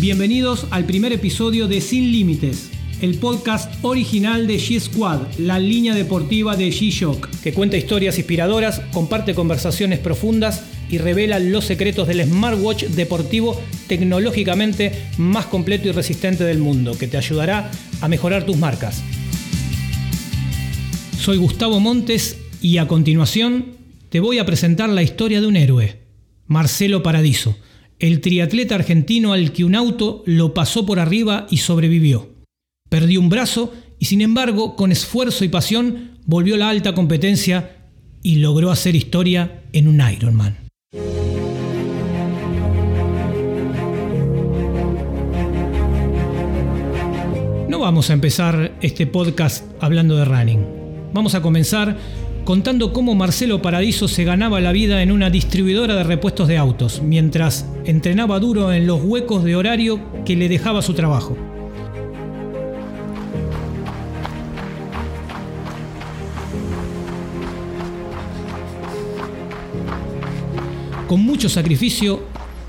Bienvenidos al primer episodio de Sin Límites, el podcast original de G-Squad, la línea deportiva de G-Shock, que cuenta historias inspiradoras, comparte conversaciones profundas y revela los secretos del smartwatch deportivo tecnológicamente más completo y resistente del mundo, que te ayudará a mejorar tus marcas. Soy Gustavo Montes y a continuación te voy a presentar la historia de un héroe, Marcelo Paradiso el triatleta argentino al que un auto lo pasó por arriba y sobrevivió. Perdió un brazo y sin embargo, con esfuerzo y pasión, volvió a la alta competencia y logró hacer historia en un Ironman. No vamos a empezar este podcast hablando de running. Vamos a comenzar contando cómo Marcelo Paradiso se ganaba la vida en una distribuidora de repuestos de autos, mientras entrenaba duro en los huecos de horario que le dejaba su trabajo. Con mucho sacrificio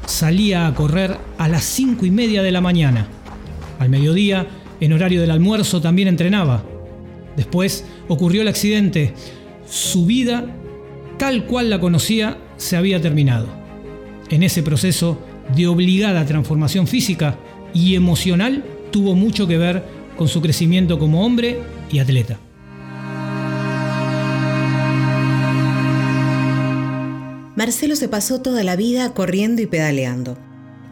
salía a correr a las 5 y media de la mañana. Al mediodía, en horario del almuerzo, también entrenaba. Después ocurrió el accidente su vida, tal cual la conocía, se había terminado. En ese proceso de obligada transformación física y emocional tuvo mucho que ver con su crecimiento como hombre y atleta. Marcelo se pasó toda la vida corriendo y pedaleando.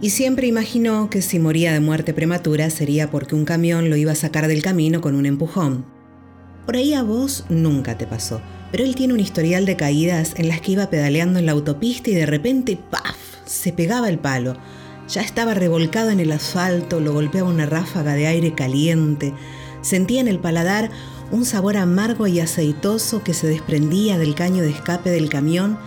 Y siempre imaginó que si moría de muerte prematura sería porque un camión lo iba a sacar del camino con un empujón. Por ahí a vos nunca te pasó, pero él tiene un historial de caídas en las que iba pedaleando en la autopista y de repente, ¡paf!, se pegaba el palo. Ya estaba revolcado en el asfalto, lo golpeaba una ráfaga de aire caliente. Sentía en el paladar un sabor amargo y aceitoso que se desprendía del caño de escape del camión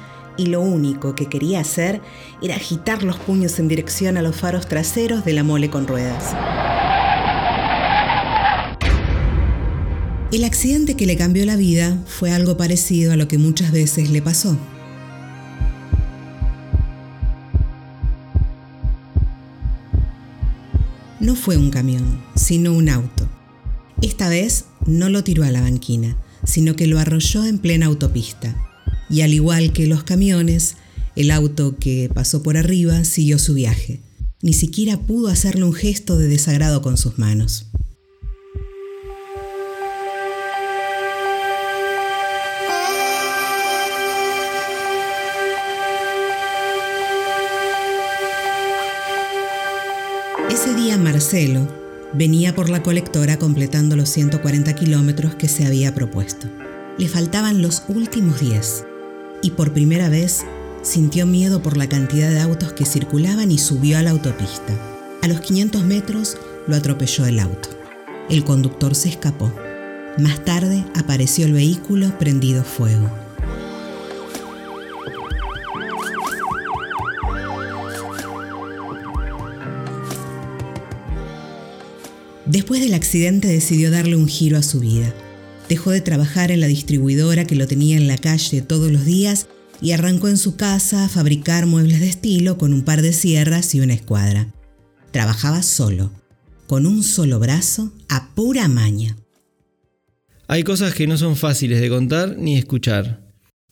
y lo único que quería hacer era agitar los puños en dirección a los faros traseros de la mole con ruedas. El accidente que le cambió la vida fue algo parecido a lo que muchas veces le pasó. No fue un camión, sino un auto. Esta vez no lo tiró a la banquina, sino que lo arrolló en plena autopista. Y al igual que los camiones, el auto que pasó por arriba siguió su viaje. Ni siquiera pudo hacerle un gesto de desagrado con sus manos. Ese día Marcelo venía por la colectora completando los 140 kilómetros que se había propuesto. Le faltaban los últimos 10 y por primera vez sintió miedo por la cantidad de autos que circulaban y subió a la autopista. A los 500 metros lo atropelló el auto. El conductor se escapó. Más tarde apareció el vehículo prendido fuego. Después del accidente decidió darle un giro a su vida. Dejó de trabajar en la distribuidora que lo tenía en la calle todos los días y arrancó en su casa a fabricar muebles de estilo con un par de sierras y una escuadra. Trabajaba solo, con un solo brazo, a pura maña. Hay cosas que no son fáciles de contar ni escuchar.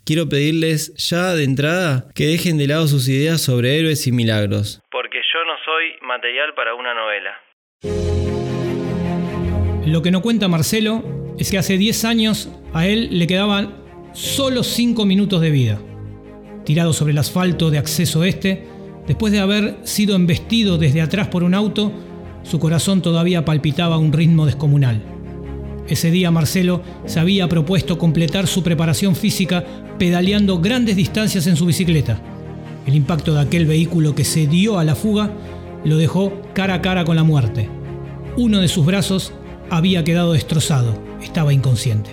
Quiero pedirles ya de entrada que dejen de lado sus ideas sobre héroes y milagros. Porque yo no soy material para una novela. Lo que no cuenta Marcelo es que hace 10 años a él le quedaban solo 5 minutos de vida. Tirado sobre el asfalto de acceso este, después de haber sido embestido desde atrás por un auto, su corazón todavía palpitaba a un ritmo descomunal. Ese día Marcelo se había propuesto completar su preparación física pedaleando grandes distancias en su bicicleta. El impacto de aquel vehículo que se dio a la fuga lo dejó cara a cara con la muerte. Uno de sus brazos había quedado destrozado, estaba inconsciente.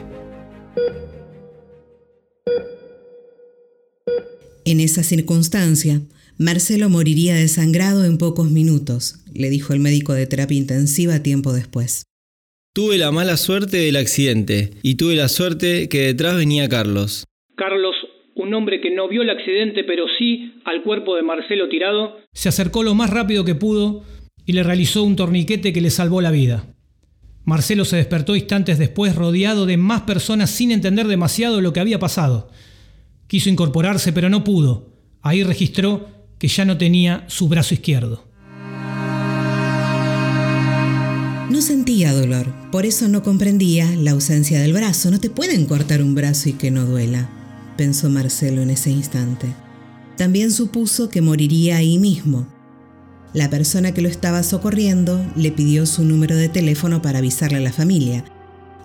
En esa circunstancia, Marcelo moriría desangrado en pocos minutos, le dijo el médico de terapia intensiva tiempo después. Tuve la mala suerte del accidente y tuve la suerte que detrás venía Carlos. Carlos, un hombre que no vio el accidente pero sí al cuerpo de Marcelo tirado, se acercó lo más rápido que pudo y le realizó un torniquete que le salvó la vida. Marcelo se despertó instantes después rodeado de más personas sin entender demasiado lo que había pasado. Quiso incorporarse, pero no pudo. Ahí registró que ya no tenía su brazo izquierdo. No sentía dolor, por eso no comprendía la ausencia del brazo. No te pueden cortar un brazo y que no duela, pensó Marcelo en ese instante. También supuso que moriría ahí mismo. La persona que lo estaba socorriendo le pidió su número de teléfono para avisarle a la familia.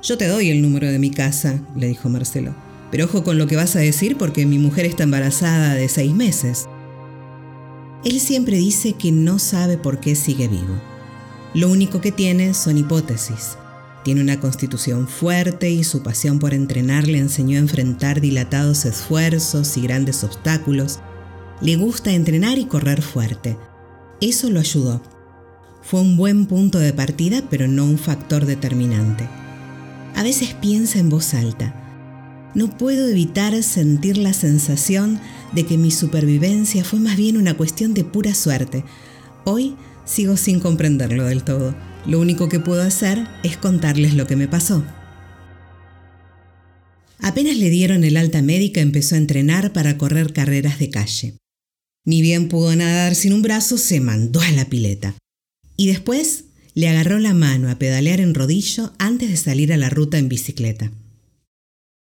Yo te doy el número de mi casa, le dijo Marcelo. Pero ojo con lo que vas a decir porque mi mujer está embarazada de seis meses. Él siempre dice que no sabe por qué sigue vivo. Lo único que tiene son hipótesis. Tiene una constitución fuerte y su pasión por entrenar le enseñó a enfrentar dilatados esfuerzos y grandes obstáculos. Le gusta entrenar y correr fuerte. Eso lo ayudó. Fue un buen punto de partida, pero no un factor determinante. A veces piensa en voz alta no puedo evitar sentir la sensación de que mi supervivencia fue más bien una cuestión de pura suerte. Hoy sigo sin comprenderlo del todo. Lo único que puedo hacer es contarles lo que me pasó. Apenas le dieron el alta médica empezó a entrenar para correr carreras de calle. Ni bien pudo nadar sin un brazo, se mandó a la pileta. Y después le agarró la mano a pedalear en rodillo antes de salir a la ruta en bicicleta.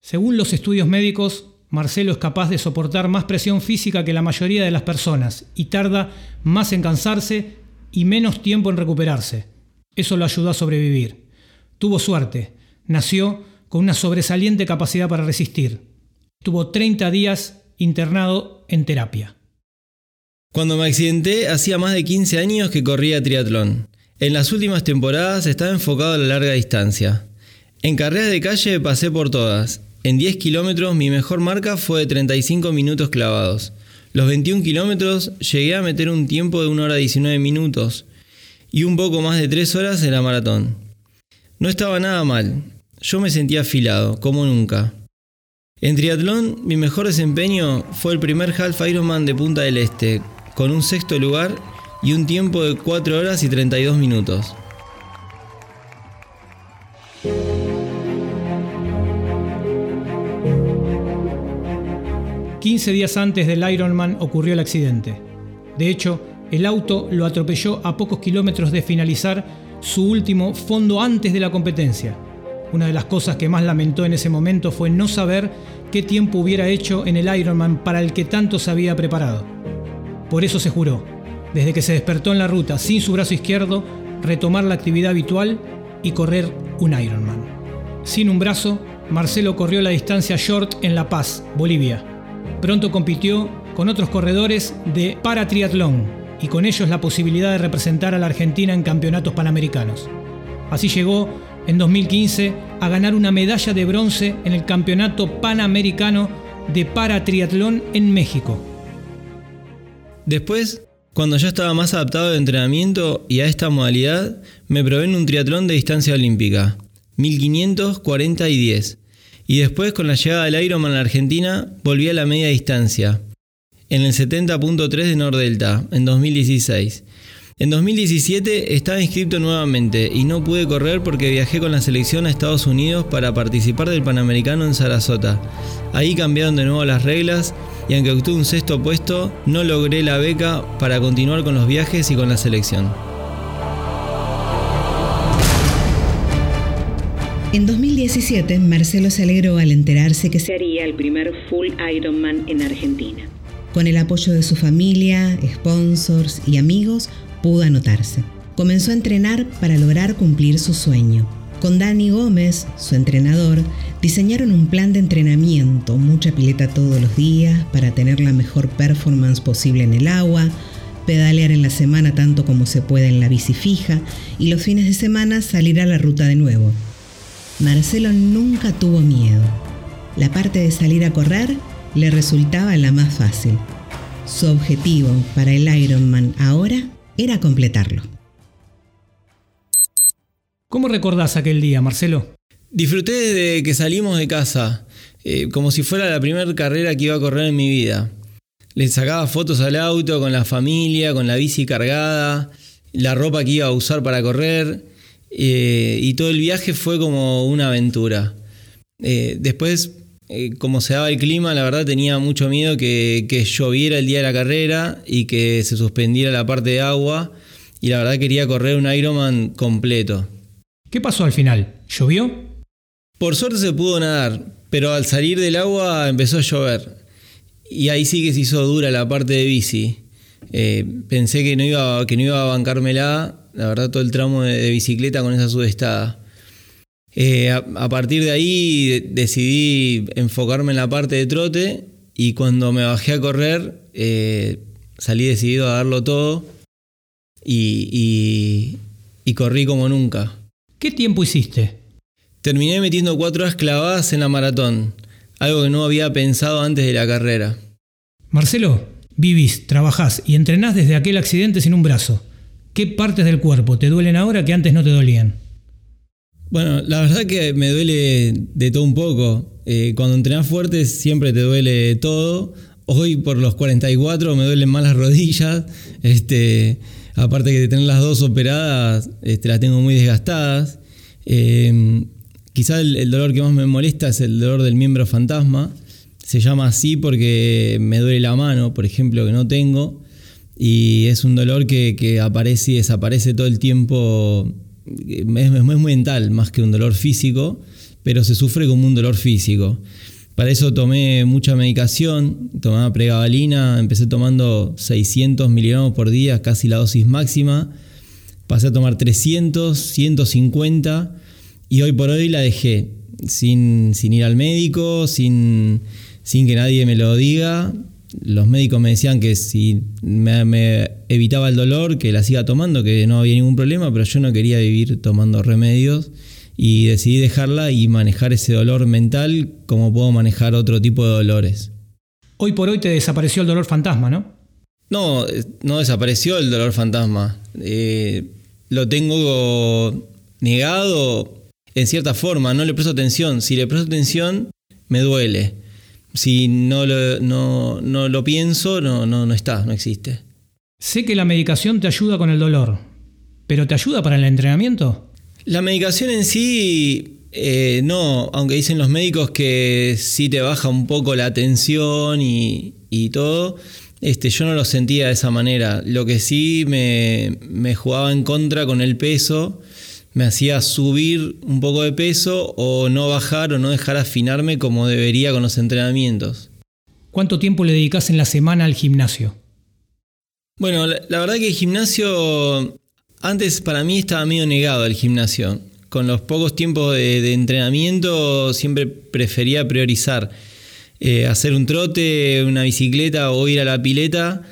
Según los estudios médicos, Marcelo es capaz de soportar más presión física que la mayoría de las personas y tarda más en cansarse y menos tiempo en recuperarse. Eso lo ayudó a sobrevivir. Tuvo suerte. Nació con una sobresaliente capacidad para resistir. Tuvo 30 días internado en terapia. Cuando me accidenté, hacía más de 15 años que corría triatlón. En las últimas temporadas estaba enfocado a la larga distancia. En carreras de calle pasé por todas en 10 kilómetros mi mejor marca fue de 35 minutos clavados. Los 21 kilómetros llegué a meter un tiempo de 1 hora 19 minutos y un poco más de 3 horas en la maratón. No estaba nada mal, yo me sentía afilado, como nunca. En triatlón, mi mejor desempeño fue el primer Half Ironman de Punta del Este, con un sexto lugar y un tiempo de 4 horas y 32 minutos. 15 días antes del Ironman ocurrió el accidente. De hecho, el auto lo atropelló a pocos kilómetros de finalizar su último fondo antes de la competencia. Una de las cosas que más lamentó en ese momento fue no saber qué tiempo hubiera hecho en el Ironman para el que tanto se había preparado. Por eso se juró, desde que se despertó en la ruta sin su brazo izquierdo, retomar la actividad habitual y correr un Ironman. Sin un brazo, Marcelo corrió la distancia short en La Paz, Bolivia, Pronto compitió con otros corredores de paratriatlón y con ellos la posibilidad de representar a la Argentina en campeonatos panamericanos. Así llegó en 2015 a ganar una medalla de bronce en el Campeonato Panamericano de Paratriatlón en México. Después, cuando ya estaba más adaptado al entrenamiento y a esta modalidad, me probé en un triatlón de distancia olímpica, 1500, 40 y 10, y después con la llegada del Ironman a Argentina volví a la media distancia, en el 70.3 de Nordelta, en 2016. En 2017 estaba inscrito nuevamente y no pude correr porque viajé con la selección a Estados Unidos para participar del Panamericano en Sarasota. Ahí cambiaron de nuevo las reglas y aunque obtuve un sexto puesto, no logré la beca para continuar con los viajes y con la selección. En 2017, Marcelo se alegró al enterarse que sería el primer full Ironman en Argentina. Con el apoyo de su familia, sponsors y amigos, pudo anotarse. Comenzó a entrenar para lograr cumplir su sueño. Con Dani Gómez, su entrenador, diseñaron un plan de entrenamiento, mucha pileta todos los días para tener la mejor performance posible en el agua, pedalear en la semana tanto como se puede en la bici fija y los fines de semana salir a la ruta de nuevo. Marcelo nunca tuvo miedo. La parte de salir a correr le resultaba la más fácil. Su objetivo para el Ironman ahora era completarlo. ¿Cómo recordás aquel día, Marcelo? Disfruté desde que salimos de casa, eh, como si fuera la primera carrera que iba a correr en mi vida. Le sacaba fotos al auto con la familia, con la bici cargada, la ropa que iba a usar para correr, eh, y todo el viaje fue como una aventura. Eh, después, como se daba el clima, la verdad tenía mucho miedo que, que lloviera el día de la carrera y que se suspendiera la parte de agua, y la verdad quería correr un Ironman completo. ¿Qué pasó al final? ¿Llovió? Por suerte se pudo nadar, pero al salir del agua empezó a llover. Y ahí sí que se hizo dura la parte de bici. Eh, pensé que no, iba, que no iba a bancármela, la verdad, todo el tramo de, bicicleta con esa sudestada. Eh, a, partir de ahí decidí enfocarme en la parte de trote y cuando me bajé a correr eh, salí decidido a darlo todo y corrí como nunca. ¿Qué tiempo hiciste? Terminé metiendo cuatro horas clavadas en la maratón, algo que no había pensado antes de la carrera. Marcelo, vivís, trabajás y entrenás desde aquel accidente sin un brazo. ¿Qué partes del cuerpo te duelen ahora que antes no te dolían? Bueno, la verdad que me duele de todo un poco. Eh, cuando entrenás fuerte siempre te duele todo. Hoy por los 44 me duelen más las rodillas. Este, Aparte de tener las dos operadas, este, las tengo muy desgastadas. Eh, quizá el, dolor que más me molesta es el dolor del miembro fantasma. Se llama así porque me duele la mano, por ejemplo, que no tengo. Y es un dolor que, aparece y desaparece todo el tiempo. Es, es muy mental más que un dolor físico, pero se sufre como un dolor físico. Para eso tomé mucha medicación, tomaba pregabalina, empecé tomando 600 miligramos por día, casi la dosis máxima. Pasé a tomar 300, 150 y hoy por hoy la dejé, sin, ir al médico, sin, sin, que nadie me lo diga. Los médicos me decían que si me, me evitaba el dolor, que la siga tomando, que no había ningún problema, pero yo no quería vivir tomando remedios y decidí dejarla y manejar ese dolor mental como puedo manejar otro tipo de dolores. Hoy por hoy te desapareció el dolor fantasma, ¿no? No, no desapareció el dolor fantasma. Eh, lo tengo negado en cierta forma, no le presto atención. Si le presto atención, me duele. Si no lo, no, no lo pienso, no, no, no está, no existe. Sé que la medicación te ayuda con el dolor, pero ¿te ayuda para el entrenamiento? La medicación en sí, eh, no, aunque dicen los médicos que sí te baja un poco la tensión y, todo, este, yo no lo sentía de esa manera. Lo que sí me, me jugaba en contra con el peso, me hacía subir un poco de peso o no bajar o no dejar afinarme como debería con los entrenamientos. ¿Cuánto tiempo le dedicas en la semana al gimnasio? Bueno, la, la verdad que el gimnasio antes para mí estaba medio negado al gimnasio. Con los pocos tiempos de, entrenamiento siempre prefería priorizar eh, hacer un trote, una bicicleta o ir a la pileta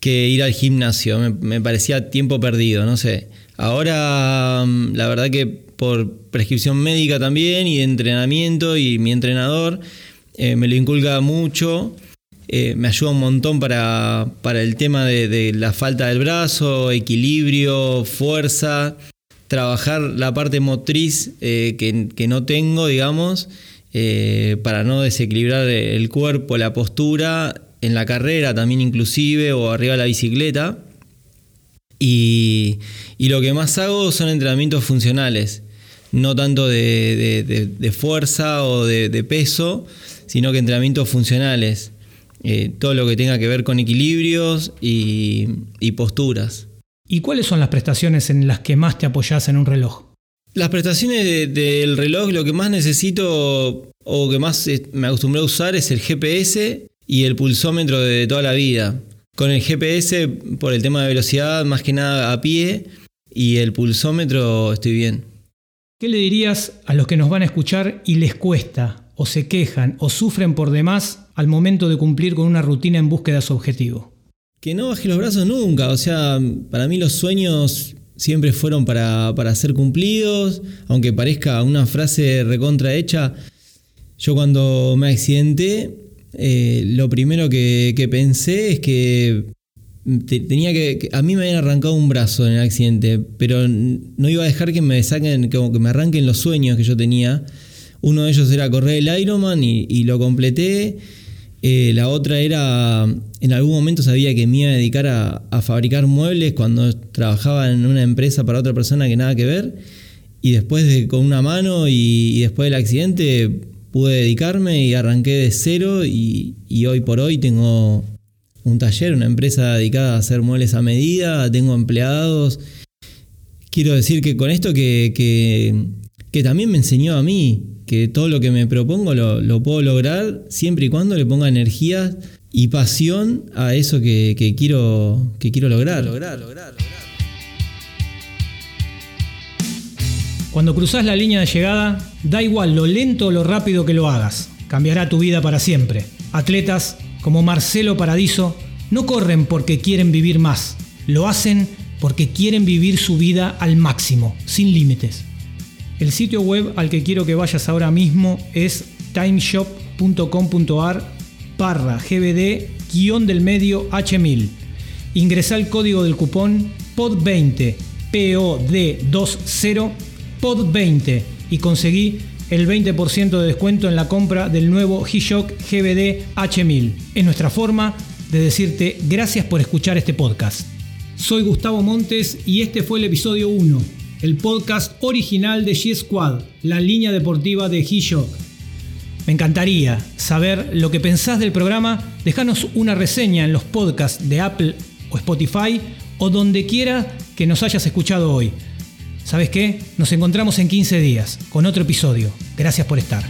que ir al gimnasio. Me, parecía tiempo perdido, no sé. Ahora mm, la verdad que por prescripción médica también y de entrenamiento y mi entrenador eh, me lo inculca mucho eh, me ayuda un montón para, el tema de, la falta del brazo, equilibrio, fuerza, trabajar la parte motriz eh, que, no tengo, digamos, eh, para no desequilibrar el cuerpo, la postura, en la carrera también inclusive, o arriba de la bicicleta. Y, lo que más hago son entrenamientos funcionales, no tanto de fuerza o de peso, sino que entrenamientos funcionales. Eh, todo lo que tenga que ver con equilibrios y, posturas. ¿Y cuáles son las prestaciones en las que más te apoyas en un reloj? Las prestaciones del reloj, lo que más necesito o que más eh, me acostumbré a usar es el GPS y el pulsómetro de toda la vida. Con el GPS, por el tema de velocidad, más que nada a pie, y el pulsómetro estoy bien. ¿Qué le dirías a los que nos van a escuchar y les cuesta, o se quejan, o sufren por demás al momento de cumplir con una rutina en búsqueda de su objetivo? Que no baje los brazos nunca, o sea, para mí los sueños siempre fueron para, ser cumplidos, aunque parezca una frase recontra hecha. Yo cuando me accidenté, eh, lo primero que, pensé es que tenía que, A mí me habían arrancado un brazo en el accidente, pero no iba a dejar que me saquen, como que me arranquen los sueños que yo tenía. Uno de ellos era correr el Ironman y, lo completé. Eh, la otra era, en algún momento sabía que me iba a dedicar a, fabricar muebles cuando trabajaba en una empresa para otra persona que nada que ver. Y después de, con una mano y después del accidente pude dedicarme y arranqué de cero y, hoy por hoy tengo un taller, una empresa dedicada a hacer muebles a medida, tengo empleados. Quiero decir que con esto que, que, también me enseñó a mí que todo lo que me propongo lo, puedo lograr siempre y cuando le ponga energía y pasión a eso que, quiero, que quiero lograr. lograr, lograr, lograr. Cuando cruzas la línea de llegada, da igual lo lento o lo rápido que lo hagas, cambiará tu vida para siempre. Atletas como Marcelo Paradiso no corren porque quieren vivir más, lo hacen porque quieren vivir su vida al máximo, sin límites. El sitio web al que quiero que vayas ahora mismo es timeshop.com.ar barra gbd del medio h1000. Ingresa el código del cupón POD20 POD20 POD20 y conseguí el 20% de descuento en la compra del nuevo G-Shock GBD H1000. Es nuestra forma de decirte gracias por escuchar este podcast. Soy Gustavo Montes y este fue el episodio 1, el podcast original de G-Squad, la línea deportiva de G-Shock. Me encantaría saber lo que pensás del programa. Déjanos una reseña en los podcasts de Apple o Spotify o donde quiera que nos hayas escuchado hoy. ¿Sabes qué? Nos encontramos en 15 días con otro episodio. Gracias por estar.